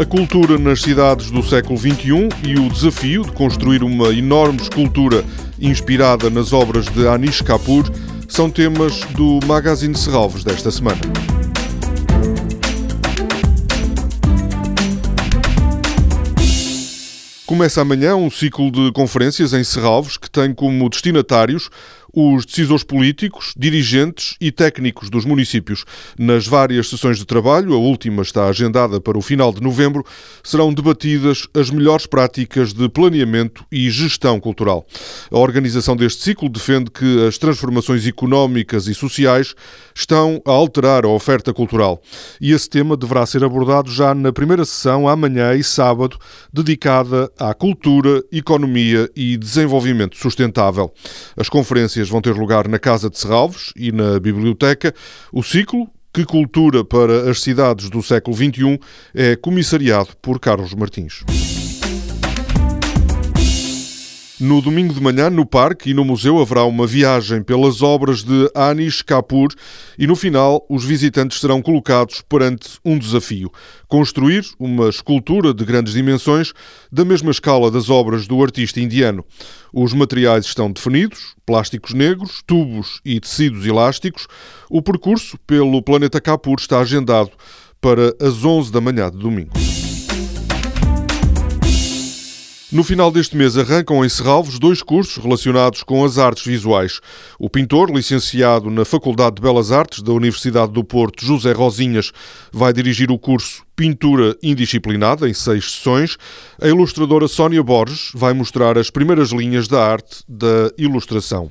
A cultura nas cidades do século XXI e o desafio de construir uma enorme escultura inspirada nas obras de Anish Kapoor são temas do Magazine Serralves desta semana. Começa amanhã um ciclo de conferências em Serralves que tem como destinatários os decisores políticos, dirigentes e técnicos dos municípios. Nas várias sessões de trabalho, a última está agendada para o final de novembro, serão debatidas as melhores práticas de planeamento e gestão cultural. A organização deste ciclo defende que as transformações económicas e sociais estão a alterar a oferta cultural e esse tema deverá ser abordado já na primeira sessão, amanhã e sábado, dedicada à cultura, economia e desenvolvimento sustentável. As conferências vão ter lugar na Casa de Serralves e na Biblioteca. O ciclo, Que Cultura para as Cidades do século XXI, é comissariado por Carlos Martins. No domingo de manhã, no parque e no museu, haverá uma viagem pelas obras de Anish Kapoor e no final os visitantes serão colocados perante um desafio: construir uma escultura de grandes dimensões da mesma escala das obras do artista indiano. Os materiais estão definidos: plásticos negros, tubos e tecidos elásticos. O percurso pelo planeta Kapoor está agendado para as 11 da manhã de domingo. No final deste mês arrancam em Serralvos dois cursos relacionados com as artes visuais. O pintor, licenciado na Faculdade de Belas Artes da Universidade do Porto, José Rosinhas, vai dirigir o curso Pintura Indisciplinada, em seis sessões. A ilustradora Sónia Borges vai mostrar as primeiras linhas da arte da ilustração.